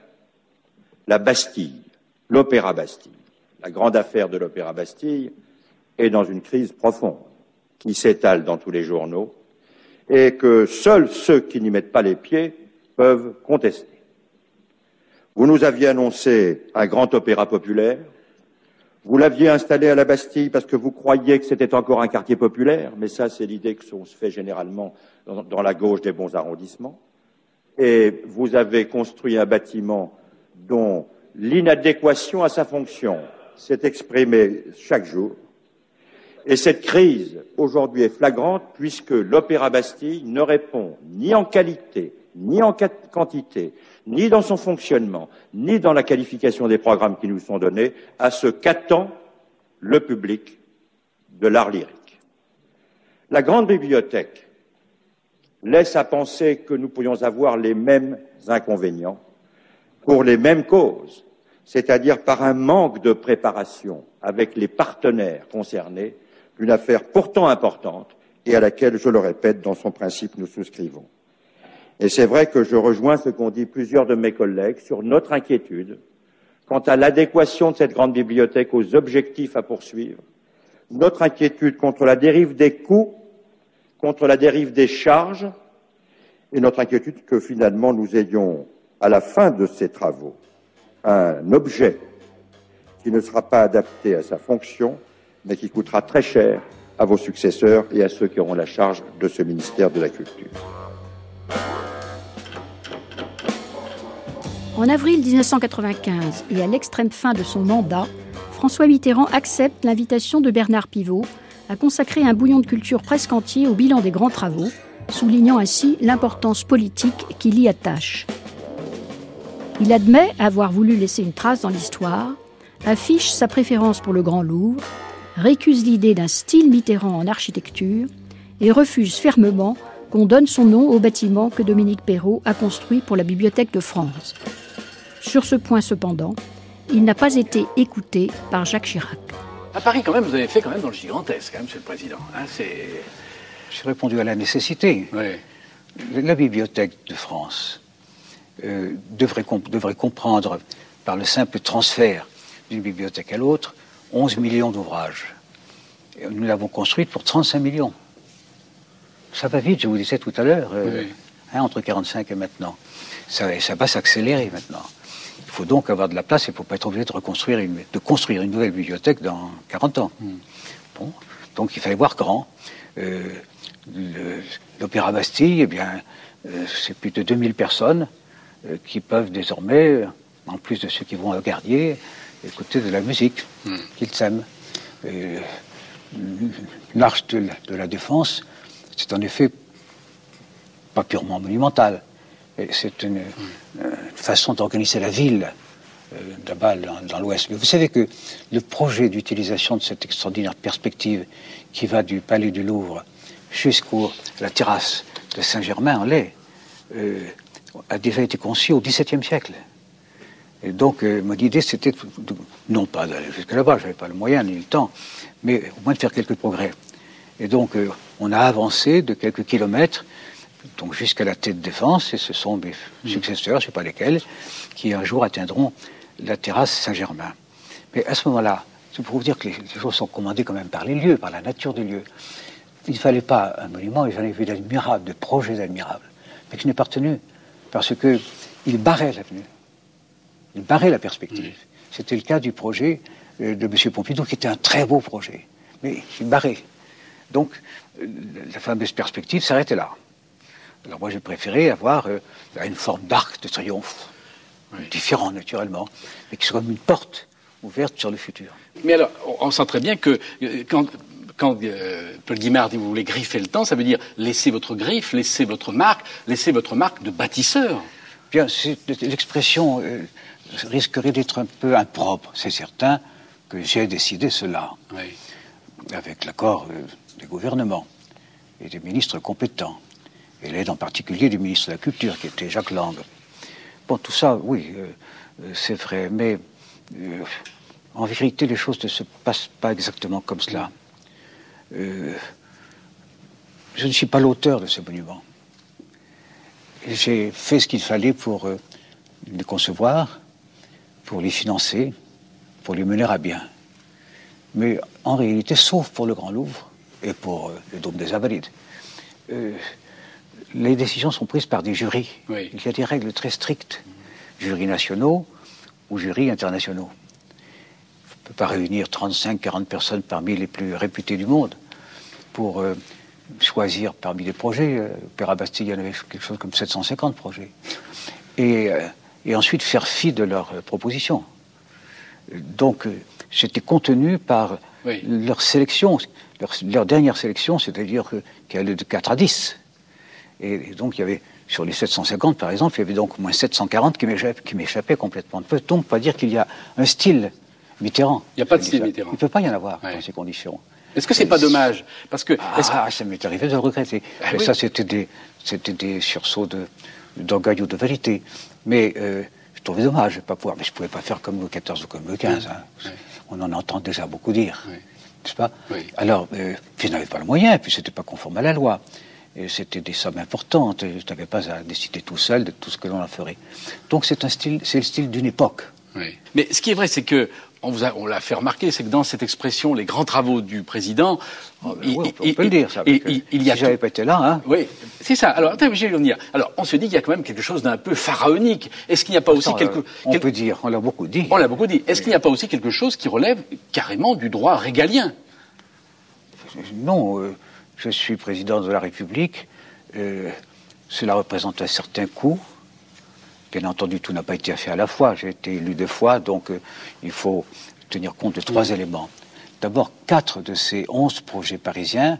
La Bastille, l'Opéra Bastille, la grande affaire de l'Opéra Bastille est dans une crise profonde qui s'étale dans tous les journaux et que seuls ceux qui n'y mettent pas les pieds peuvent contester. Vous nous aviez annoncé un grand opéra populaire. Vous l'aviez installé à la Bastille parce que vous croyiez que c'était encore un quartier populaire, mais ça, c'est l'idée que se fait généralement dans, la gauche des bons arrondissements. Et vous avez construit un bâtiment dont l'inadéquation à sa fonction s'est exprimée chaque jour. Et cette crise, aujourd'hui, est flagrante puisque l'Opéra Bastille ne répond ni en qualité, ni en quantité, ni dans son fonctionnement, ni dans la qualification des programmes qui nous sont donnés, à ce qu'attend le public de l'art lyrique. La grande bibliothèque laisse à penser que nous pourrions avoir les mêmes inconvénients pour les mêmes causes, c'est-à-dire par un manque de préparation avec les partenaires concernés d'une affaire pourtant importante et à laquelle, je le répète, dans son principe, nous souscrivons. Et c'est vrai que je rejoins ce qu'ont dit plusieurs de mes collègues sur notre inquiétude quant à l'adéquation de cette grande bibliothèque aux objectifs à poursuivre, notre inquiétude contre la dérive des coûts, contre la dérive des charges, et notre inquiétude que finalement nous ayons, à la fin de ces travaux, un objet qui ne sera pas adapté à sa fonction, mais qui coûtera très cher à vos successeurs et à ceux qui auront la charge de ce ministère de la Culture. En avril 1995 et à l'extrême fin de son mandat, François Mitterrand accepte l'invitation de Bernard Pivot à consacrer un bouillon de culture presque entier au bilan des grands travaux, soulignant ainsi l'importance politique qu'il y attache. Il admet avoir voulu laisser une trace dans l'histoire, affiche sa préférence pour le Grand Louvre, récuse l'idée d'un style Mitterrand en architecture et refuse fermement qu'on donne son nom au bâtiment que Dominique Perrault a construit pour la Bibliothèque de France. Sur ce point cependant, il n'a pas été écouté par Jacques Chirac. À Paris, quand même, vous avez fait quand même dans le gigantesque, hein, Monsieur le Président. Hein. J'ai répondu à la nécessité. La Bibliothèque de France euh, devrait, comp- devrait comprendre, par le simple transfert d'une bibliothèque à l'autre, 11 millions d'ouvrages. Nous l'avons construite pour 35 millions. Ça va vite, je vous disais tout à l'heure, euh, hein, entre 45 et maintenant. Ça, ça va s'accélérer maintenant. Il faut donc avoir de la place, il ne faut pas être obligé de reconstruire une, de construire une nouvelle bibliothèque dans 40 ans. Bon, donc il fallait voir grand. Euh, L'Opéra Bastille, eh bien, euh, c'est plus de 2000 personnes euh, qui peuvent désormais, en plus de ceux qui vont au Gardier, écouter de la musique qu'ils aiment. L'Arche de, de la Défense, c'est en effet pas purement monumental. C'est une, euh, façon d'organiser la ville euh, là-bas dans, l'Ouest. Mais vous savez que le projet d'utilisation de cette extraordinaire perspective qui va du Palais du Louvre jusqu'à la terrasse de Saint-Germain-en-Laye euh, a déjà été conçu au XVIIe siècle. Et donc, euh, mon idée, c'était non pas d'aller jusque là-bas, je n'avais pas le moyen ni le temps, mais au moins de faire quelques progrès. Et donc, euh, on a avancé de quelques kilomètres, donc jusqu'à la tête de défense, et ce sont mes successeurs, je ne sais pas lesquels, qui un jour atteindront la terrasse Saint-Germain. Mais à ce moment-là, c'est pour vous dire que les, les choses sont commandées quand même par les lieux, par la nature des lieux. Il ne fallait pas un monument, et j'en ai vu d'admirables, de projets admirables, mais qui n'est pas retenu, parce qu'il barrait l'avenue. Il barrait la perspective. C'était le cas du projet euh, de M. Pompidou, qui était un très beau projet, mais il barrait. Donc, euh, la fameuse perspective s'arrêtait là. Alors moi, j'ai préféré avoir euh, une forme d'arc de triomphe, différent naturellement, mais qui soit comme une porte ouverte sur le futur. Mais alors, on, sent très bien que euh, quand, quand euh, Paul Guimard dit vous voulez griffer le temps, ça veut dire laisser votre griffe, laisser votre marque, laisser votre marque de bâtisseur. Bien, l'expression euh, risquerait d'être un peu impropre, c'est certain que j'ai décidé cela, avec l'accord euh, des gouvernements et des ministres compétents, et l'aide en particulier du ministre de la Culture, qui était Jacques Lang. Bon, tout ça, oui, euh, euh, c'est vrai, mais euh, en vérité, les choses ne se passent pas exactement comme cela. Je ne suis pas l'auteur de ce monument. J'ai fait ce qu'il fallait pour les concevoir, pour les financer, pour les mener à bien. Mais en réalité, sauf pour le Grand Louvre et pour le Dôme des Invalides, les décisions sont prises par des jurys. Il y a des règles très strictes. Jurys nationaux ou jurys internationaux. On ne peut pas réunir 35-40 personnes parmi les plus réputés du monde pour euh, choisir parmi les projets. Euh, Opéra Bastille, il y en avait quelque chose comme 750 projets. Et, euh, et ensuite faire fi de leurs propositions. Donc, j'étais contenu par leur sélection, leur, leur dernière sélection, c'est-à-dire que- qu'elle allait de 4 à 10. Et, et donc, il y avait, sur les 750, par exemple, il y avait donc au moins 740 qui m'échappaient, complètement. On ne peut donc pas dire qu'il y a un style Mitterrand. Il n'y a pas de style Mitterrand. Il ne peut pas y en avoir dans ces conditions. Est-ce que c'est pas dommage Parce que Ah, ça m'est arrivé de le regretter. Ah Mais oui. ça, c'était des, sursauts de, d'orgueil ou de vérité. Mais euh, je trouvais dommage de ne pas pouvoir. Mais je ne pouvais pas faire comme le 14 ou comme le 15. hein. On en entend déjà beaucoup dire. N'est-ce pas? Alors, euh, puis je n'avais pas le moyen, puis c'était pas conforme à la loi. Et c'était des sommes importantes. Je n'avais pas à décider tout seul de tout ce que l'on en ferait. Donc c'est un style, c'est le style d'une époque. Mais ce qui est vrai, c'est que on vous a- on l'a fait remarquer, c'est que dans cette expression, les grands travaux du président, il, oui, on peut le dire, ça, il- parce que il- il y a si j'avais pas été là, hein. Oui, c'est ça. Alors, attends, le dire. Alors, on se dit qu'il y a quand même quelque chose d'un peu pharaonique. Est-ce qu'il n'y a pas aussi quelque euh, on quel- peut dire, on l'a beaucoup dit. On l'a beaucoup dit. Est-ce qu'il n'y a pas aussi quelque chose qui relève carrément du droit régalien? Non, euh, je suis président de la République. euh, cela représente un certain coût. Bien entendu, tout n'a pas été fait à la fois. J'ai été élu deux fois, donc euh, il faut tenir compte de trois éléments. D'abord, quatre de ces onze projets parisiens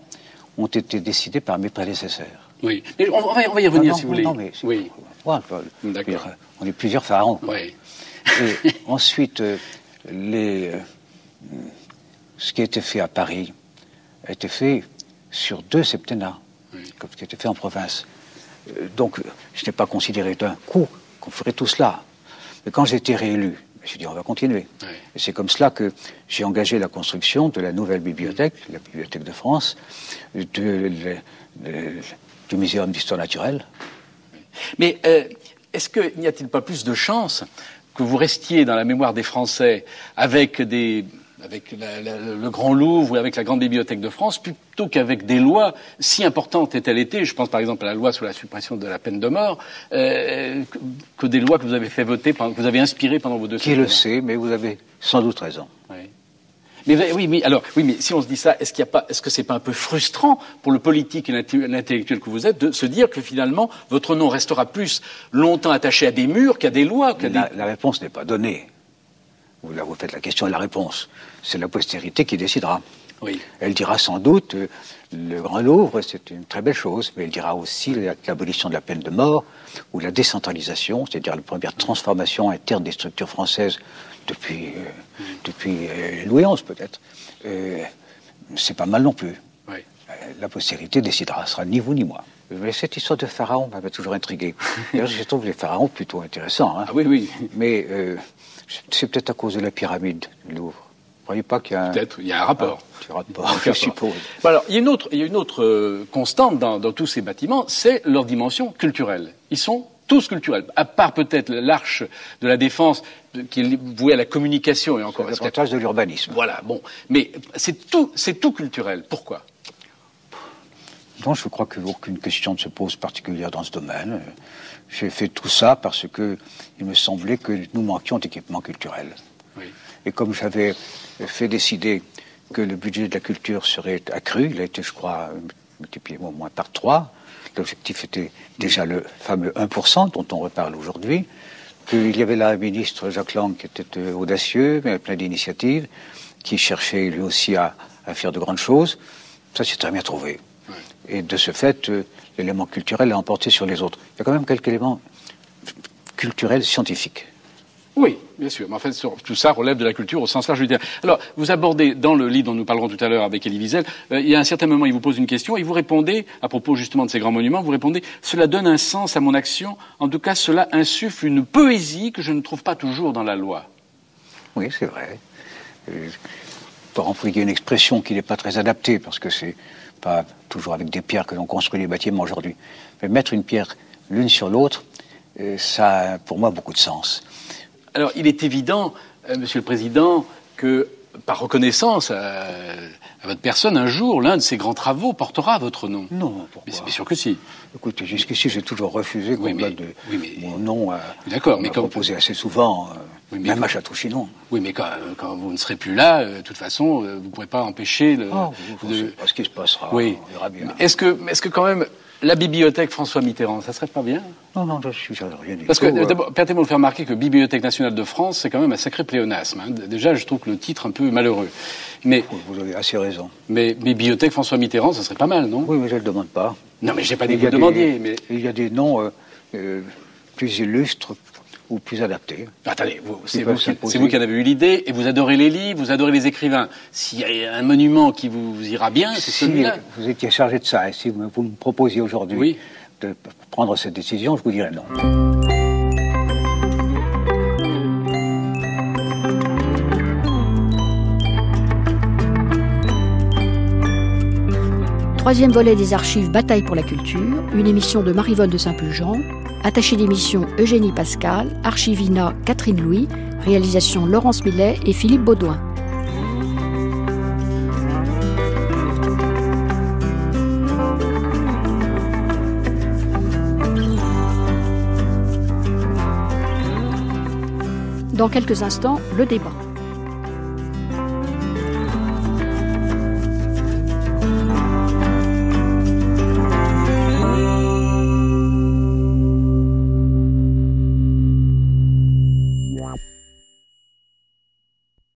ont été décidés par mes prédécesseurs. Oui. Mais on, va, on va y revenir Non, si non, vous voulez. non, mais oui. Je veux dire, on est plusieurs pharaons. Oui. Et ensuite, les, euh, ce qui a été fait à Paris a été fait sur deux septennats, comme ce qui a été fait en province. Euh, donc, je n'ai pas considéré d'un coup qu'on ferait tout cela. Mais quand j'ai été réélu, Je dit, on va continuer. Et c'est comme cela que j'ai engagé la construction de la nouvelle bibliothèque, la Bibliothèque de France, de, de- de- du Muséum d'histoire naturelle. Mais euh, est-ce qu'il n'y a-t-il pas plus de chances que vous restiez dans la mémoire des Français avec, des, avec la- la- le Grand Louvre ou avec la Grande Bibliothèque de France plutôt qu'avec des lois, si importantes aient-elles été, je pense par exemple à la loi sur la suppression de la peine de mort, euh, que, que des lois que vous avez fait voter, que vous avez inspirées pendant vos deux Qui le sait, mais vous avez sans doute raison. Mais vous- oui, mais alors, oui, mais si on se dit ça, est-ce qu'il y a pas, est-ce que c'est pas un peu frustrant pour le politique et l'intellectuel que vous êtes de se dire que finalement votre nom restera plus longtemps attaché à des murs qu'à des lois, qu'à La, des... la réponse n'est pas donnée. Vous, là, vous faites la question et la réponse. C'est la postérité qui décidera. Oui. Elle dira sans doute euh, le Grand Louvre, c'est une très belle chose, mais elle dira aussi la- l'abolition de la peine de mort ou la décentralisation, c'est-à-dire la première transformation interne des structures françaises depuis, euh, depuis euh, Louis XI peut-être. C'est pas mal non plus. Oui. La postérité décidera, ce sera ni vous ni moi. Mais cette histoire de pharaon m'avait toujours intrigué. Je trouve les pharaons plutôt intéressants. hein. Ah oui, oui. Mais c'est peut-être à cause de la pyramide du Louvre. Vous croyez pas qu'il y a un... Peut-être, il y a un rapport. Ah, rapport, je suppose. Alors, il y a une autre, il y a une autre euh, constante dans, dans tous ces bâtiments, c'est leur dimension culturelle. Ils sont tous culturels, à part peut-être l'arche de la défense qui est vouée à la communication et encore. C'est l'avantage de l'urbanisme. Voilà, bon, mais c'est tout, c'est tout culturel. Pourquoi? Non, je crois qu'aucune question ne se pose particulière dans ce domaine. J'ai fait tout ça parce que il me semblait que nous manquions d'équipement culturel. Et comme j'avais fait décider que le budget de la culture serait accru, il a été, je crois, multiplié au moins par trois. L'objectif était déjà le fameux 1% dont on reparle aujourd'hui. Qu'il y avait là un ministre, Jacques Lang, qui était euh, audacieux, mais plein d'initiatives, qui cherchait lui aussi à, à faire de grandes choses. Ça, c'est très bien trouvé. Et de ce fait, euh, l'élément culturel a emporté sur les autres. Il y a quand même quelques éléments culturels scientifiques. Oui, bien sûr. Mais en fait, sur- tout ça relève de la culture au sens large du terme. Alors, vous abordez dans le livre dont nous parlerons tout à l'heure avec Elie Wiesel, euh, il y a un certain moment, il vous pose une question et vous répondez, à propos justement de ces grands monuments, vous répondez Cela donne un sens à mon action. En tout cas, cela insuffle une poésie que je ne trouve pas toujours dans la loi. Oui, c'est vrai. Euh, pour employer une expression qui n'est pas très adaptée, parce que c'est pas toujours avec des pierres que l'on construit les bâtiments aujourd'hui. Mais mettre une pierre l'une sur l'autre, euh, ça a pour moi beaucoup de sens. Alors, il est évident, euh, Monsieur le Président, que par reconnaissance à, à votre personne, un jour, l'un de ces grands travaux portera votre nom. Non, Mais c'est bien sûr que si. Écoutez, jusqu'ici, j'ai toujours refusé qu'on donne de, mon nom à. D'accord, mais m'a quand- proposé assez souvent, euh, Oui, mais même quand- à Château-Chinon. Oui, mais quand, quand vous ne serez plus là, euh, de toute façon, euh, vous ne pourrez pas empêcher le. Oh, vous de- pas ce qui se passera. Oui. On verra bien. Mais Est-ce que, est-ce que quand même la bibliothèque François Mitterrand, ça serait pas bien? Non, non, je suis rien du Parce que euh. d'abord, permettez-moi de faire remarquer que Bibliothèque nationale de France, c'est quand même un sacré pléonasme. hein. Déjà, je trouve que le titre un peu malheureux. Mais vous avez assez raison. Mais Bibliothèque François Mitterrand, ça serait pas mal, non? Oui, mais je ne le demande pas. Non, mais j'ai pas dit Il que y vous demandiez, mais Il y a des noms euh, euh, plus illustres ou plus adaptés. Attendez, c'est vous, qui- vous en avez eu l'idée, et vous adorez les livres, vous adorez les écrivains. S'il y a un monument qui vous ira bien, c'est Si celui-là. vous étiez chargé de ça, et si vous vous me proposiez aujourd'hui de prendre cette décision, je vous dirais non. Troisième volet des archives Bataille pour la culture, une émission de Marivonne de Saint-Pulgent, attachée d'émission Eugénie Pascal, archivina Catherine Louis, réalisation Laurence Millet et Philippe Baudouin. Dans quelques instants, le débat.